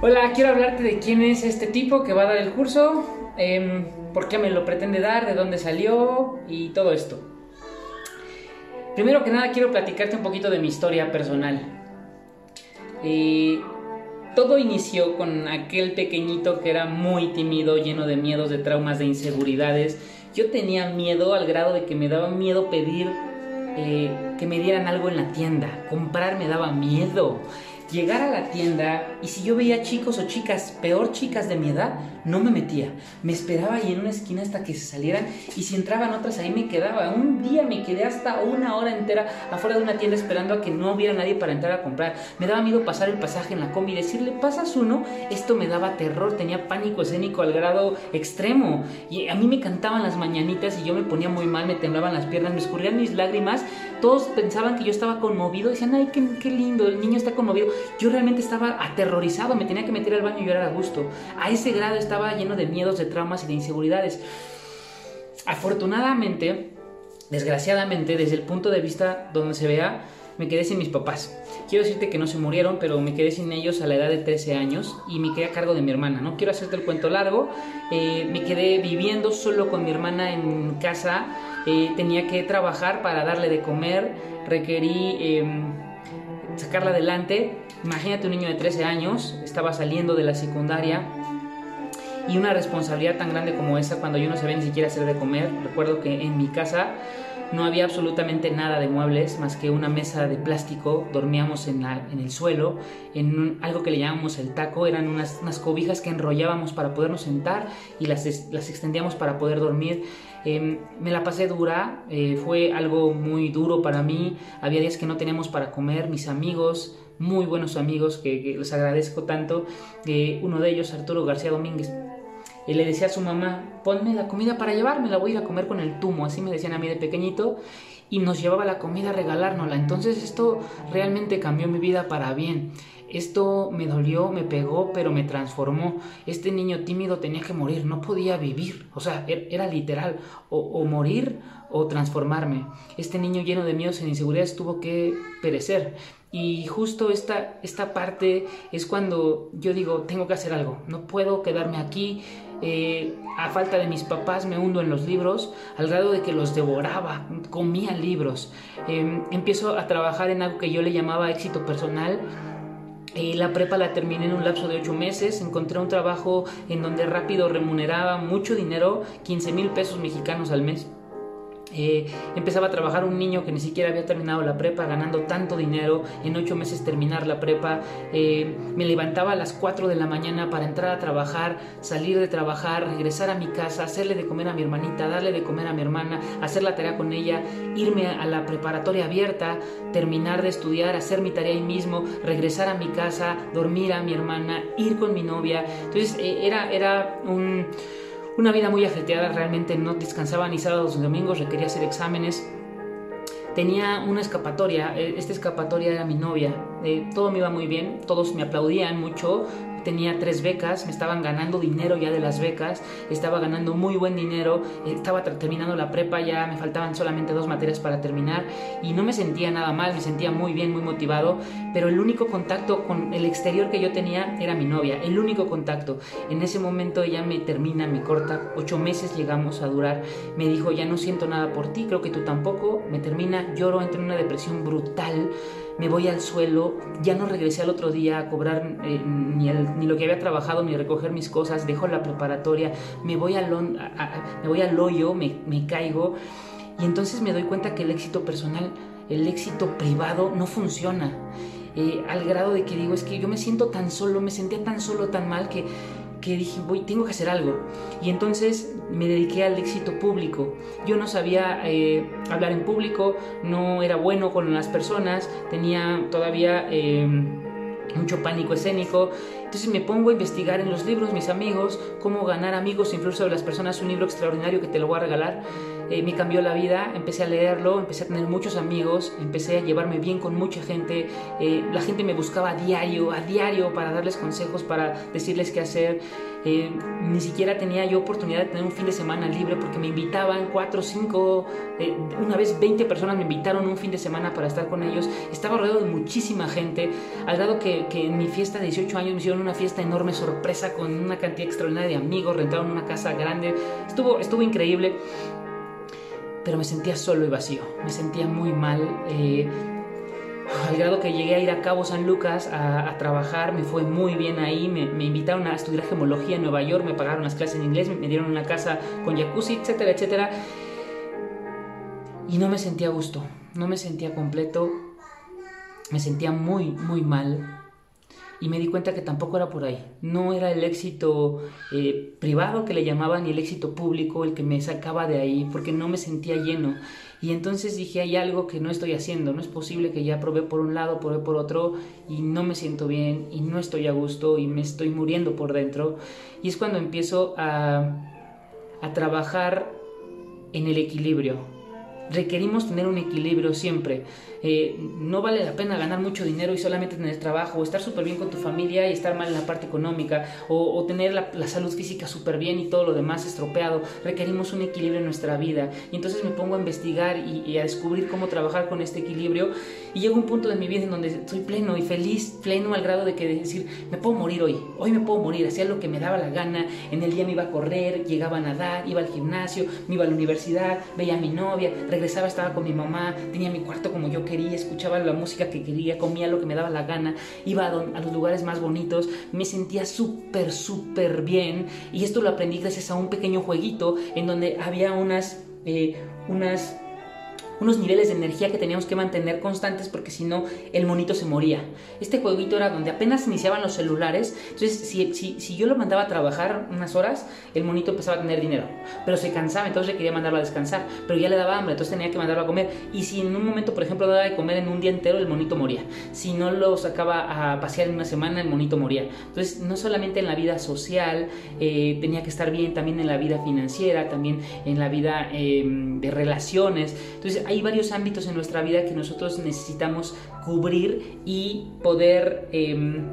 Hola, quiero hablarte de quién es este tipo que va a dar el curso, em, por qué me lo pretende dar, de dónde salió y todo esto. Primero que nada quiero platicarte un poquito de mi historia personal. Eh, todo inició con aquel pequeñito que era muy tímido, lleno de miedos, de traumas, de inseguridades. Yo tenía miedo al grado de que me daba miedo pedir eh, que me dieran algo en la tienda. Comprar me daba miedo llegar a la tienda y si yo veía chicos o chicas, peor chicas de mi edad, no me metía. Me esperaba ahí en una esquina hasta que se salieran y si entraban otras ahí me quedaba. Un día me quedé hasta una hora entera afuera de una tienda esperando a que no hubiera nadie para entrar a comprar. Me daba miedo pasar el pasaje en la combi y decirle, pasas uno. Esto me daba terror, tenía pánico escénico al grado extremo. Y a mí me cantaban las mañanitas y yo me ponía muy mal, me temblaban las piernas, me escurrían mis lágrimas. Todos pensaban que yo estaba conmovido, decían, ay, qué, qué lindo, el niño está conmovido. Yo realmente estaba aterrorizado, me tenía que meter al baño y llorar a gusto. A ese grado estaba lleno de miedos, de traumas y de inseguridades. Afortunadamente, desgraciadamente, desde el punto de vista donde se vea, me quedé sin mis papás. Quiero decirte que no se murieron, pero me quedé sin ellos a la edad de 13 años y me quedé a cargo de mi hermana. No quiero hacerte el cuento largo, eh, me quedé viviendo solo con mi hermana en casa, eh, tenía que trabajar para darle de comer, requerí em, sacarla adelante Imagínate un niño de 13 años, estaba saliendo de la secundaria y una responsabilidad tan grande como esa cuando yo no sabía ni siquiera hacer de comer. Recuerdo que en mi casa no había absolutamente nada de muebles más que una mesa de plástico. Dormíamos en, el suelo, en algo que le llamamos el taco. Eran unas, cobijas que enrollábamos para podernos sentar y las, las extendíamos para poder dormir. Em, me la pasé dura, eh, fue algo muy duro para mí. Había días que no teníamos para comer, mis amigos muy buenos amigos que, les agradezco tanto. Eh, uno de ellos, Arturo García Domínguez, y le decía a su mamá, ponme la comida para llevarme, la voy a ir a comer con el tumo, así me decían a mí de pequeñito, y nos llevaba la comida a regalárnosla. Entonces esto realmente cambió mi vida para bien. Esto me dolió, me pegó, pero me transformó. Este niño tímido tenía que morir, no podía vivir. O sea, er, era literal, o, o morir o transformarme. Este niño lleno de miedos e inseguridades tuvo que perecer. Y justo esta, esta parte es cuando yo digo, tengo que hacer algo, no puedo quedarme aquí. Eh, a falta de mis papás me hundo en los libros al grado de que los devoraba, comía libros. Em, empiezo a trabajar en algo que yo le llamaba éxito personal. Eh, la prepa la terminé en un lapso de ocho meses, encontré un trabajo en donde rápido remuneraba mucho dinero, 15 mil pesos mexicanos al mes eh, empezaba a trabajar un niño que ni siquiera había terminado la prepa, ganando tanto dinero, en ocho meses terminar la prepa. Eh, me levantaba a las 4 de la mañana para entrar a trabajar, salir de trabajar, regresar a mi casa, hacerle de comer a mi hermanita, darle de comer a mi hermana, hacer la tarea con ella, irme a la preparatoria abierta, terminar de estudiar, hacer mi tarea ahí mismo, regresar a mi casa, dormir a mi hermana, ir con mi novia. Entonces eh, era, era un una vida muy ajetreada, realmente no descansaba ni sábados ni domingos, requería hacer exámenes. Tenía una escapatoria, eh, esta escapatoria era mi novia, eh, todo me iba muy bien, todos me aplaudían mucho, tenía tres becas, me estaban ganando dinero ya de las becas, estaba ganando muy buen dinero, estaba terminando la prepa, ya me faltaban solamente dos materias para terminar y no me sentía nada mal, me sentía muy bien, muy motivado, pero el único contacto con el exterior que yo tenía era mi novia, el único contacto. En ese momento ella me termina, me corta, ocho meses llegamos a durar, me dijo ya no siento nada por ti, creo que tú tampoco, me termina, lloro, entro en una depresión brutal me voy al suelo, ya no regresé al otro día a cobrar eh, ni, ni, lo que había trabajado, ni recoger mis cosas, dejo la preparatoria, me voy al, me voy al hoyo, me, me caigo y entonces me doy cuenta que el éxito personal, el éxito privado no funciona. Eh, al grado de que digo, es que yo me siento tan solo, me sentía tan solo, tan mal que que dije, voy, tengo que hacer algo. Y entonces me dediqué al éxito público. Yo no sabía eh, hablar en público, no era bueno con las personas, tenía todavía em, mucho pánico escénico. Entonces me pongo a investigar en los libros, mis amigos, cómo ganar amigos, influir sobre las personas, un libro extraordinario que te lo voy a regalar. Eh, me cambió la vida, empecé a leerlo, empecé a tener muchos amigos, empecé a llevarme bien con mucha gente, eh, la gente me buscaba a diario, a diario para darles consejos, para decirles qué hacer. Eh, ni siquiera tenía yo oportunidad de tener un fin de semana libre porque me invitaban cuatro, cinco, una vez 20 personas me invitaron un fin de semana para estar con ellos. Estaba rodeado de muchísima gente, al grado que, que en mi fiesta de 18 años me hicieron una fiesta enorme, sorpresa, con una cantidad extraordinaria de amigos, rentaron una casa grande. Estuvo, estuvo increíble pero me sentía solo y vacío, me sentía muy mal. Eh, al grado que llegué a ir a Cabo San Lucas a, trabajar, me fue muy bien ahí, me, invitaron a estudiar gemología en Nueva York, me pagaron las clases en inglés, me, dieron una casa con jacuzzi, etcétera, etcétera. Y no me sentía a gusto, no me sentía completo, me sentía muy, muy mal y me di cuenta que tampoco era por ahí. No era el éxito eh, privado que le llamaban ni el éxito público el que me sacaba de ahí, porque no me sentía lleno. Y entonces dije, hay algo que no estoy haciendo, no es posible que ya probé por un lado, probé por otro y no me siento bien y no estoy a gusto y me estoy muriendo por dentro. Y es cuando empiezo a, a trabajar en el equilibrio, requerimos tener un equilibrio siempre. Eh, no vale la pena ganar mucho dinero y solamente tener trabajo, o estar súper bien con tu familia y estar mal en la parte económica, o, tener la, salud física súper bien y todo lo demás estropeado. Requerimos un equilibrio en nuestra vida. Y entonces me pongo a investigar y, a descubrir cómo trabajar con este equilibrio. Y llega un punto de mi vida en donde soy pleno y feliz, pleno al grado de que decir, me puedo morir hoy, hoy me puedo morir, hacía lo que me daba la gana, en el día me iba a correr, llegaba a nadar, iba al gimnasio, me iba a la universidad, veía a mi novia, regresaba, estaba con mi mamá, tenía mi cuarto como yo quería, escuchaba la música que quería, comía lo que me daba la gana, iba a, los lugares más bonitos, me sentía súper, súper bien. Y esto lo aprendí gracias a un pequeño jueguito en donde había unas, eh, unas unos niveles de energía que teníamos que mantener constantes porque si no el monito se moría. Este jueguito era donde apenas iniciaban los celulares, entonces si, si, si, yo lo mandaba a trabajar unas horas, el monito empezaba a tener dinero, pero se cansaba, entonces le quería mandarlo a descansar, pero ya le daba hambre, entonces tenía que mandarlo a comer. Y si en un momento, por ejemplo, daba de comer en un día entero, el monito moría. Si no lo sacaba a pasear en una semana, el monito moría. Entonces, no solamente en la vida social eh, tenía que estar bien, también en la vida financiera, también en la vida em, de relaciones. Entonces, hay varios ámbitos en nuestra vida que nosotros necesitamos cubrir y poder em,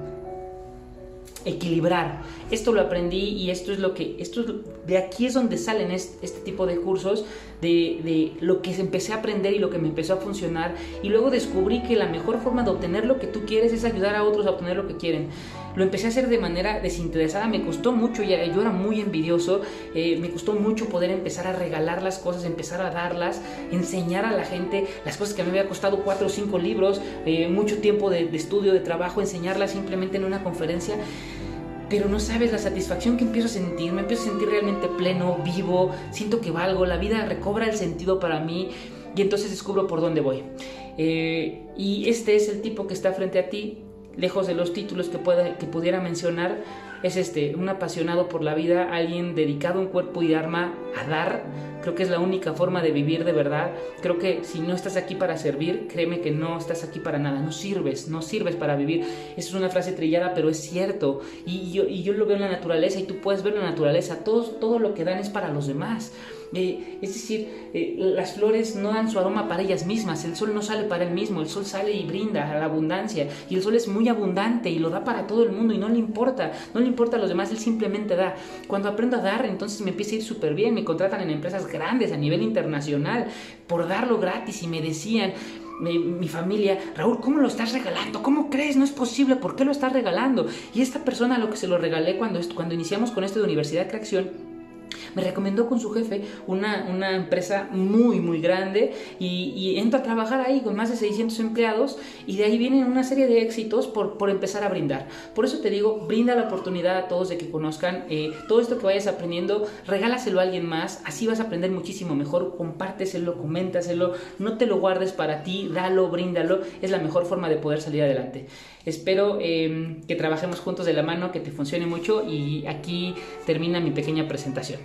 equilibrar. Esto lo aprendí y esto es lo que, esto de aquí es donde salen este, tipo de cursos, de, de, lo que empecé a aprender y lo que me empezó a funcionar. Y luego descubrí que la mejor forma de obtener lo que tú quieres es ayudar a otros a obtener lo que quieren. Lo empecé a hacer de manera desinteresada, me costó mucho, yo era muy envidioso, eh, me costó mucho poder empezar a regalar las cosas, empezar a darlas, enseñar a la gente las cosas que me había costado cuatro o cinco libros, eh, mucho tiempo de, de estudio, de trabajo, enseñarlas simplemente en una conferencia pero no sabes la satisfacción que empiezo a sentir, me empiezo a sentir realmente pleno, vivo, siento que valgo, la vida recobra el sentido para mí y entonces descubro por dónde voy. Eh, y este es el tipo que está frente a ti, lejos de los títulos que, pueda, que pudiera mencionar, es este, un apasionado por la vida, alguien dedicado en cuerpo y arma a dar. Creo que es la única forma de vivir de verdad. Creo que si no estás aquí para servir, créeme que no estás aquí para nada. No sirves, no sirves para vivir. Esa es una frase trillada, pero es cierto. Y yo, y yo lo veo en la naturaleza y tú puedes ver en la naturaleza. Todo, todo lo que dan es para los demás. Eh, es decir, eh, las flores no dan su aroma para ellas mismas, el sol no sale para él mismo, el sol sale y brinda a la abundancia, y el sol es muy abundante y lo da para todo el mundo y no le importa, no le importa a los demás, él simplemente da. Cuando aprendo a dar, entonces me empieza a ir súper bien, me contratan en empresas grandes a nivel internacional por darlo gratis y me decían, mi, familia, Raúl, ¿cómo lo estás regalando? ¿Cómo crees? No es posible, ¿por qué lo estás regalando? Y esta persona a lo que se lo regalé cuando, cuando iniciamos con esto de Universidad Creación, me recomendó con su jefe una, una empresa muy, muy grande y, y, entro a trabajar ahí con más de 600 empleados y de ahí vienen una serie de éxitos por, por empezar a brindar. Por eso te digo, brinda la oportunidad a todos de que conozcan eh, todo esto que vayas aprendiendo, regálaselo a alguien más, así vas a aprender muchísimo mejor, compárteselo, coméntaselo, no te lo guardes para ti, dalo, bríndalo, es la mejor forma de poder salir adelante. Espero eh, que trabajemos juntos de la mano, que te funcione mucho y aquí termina mi pequeña presentación.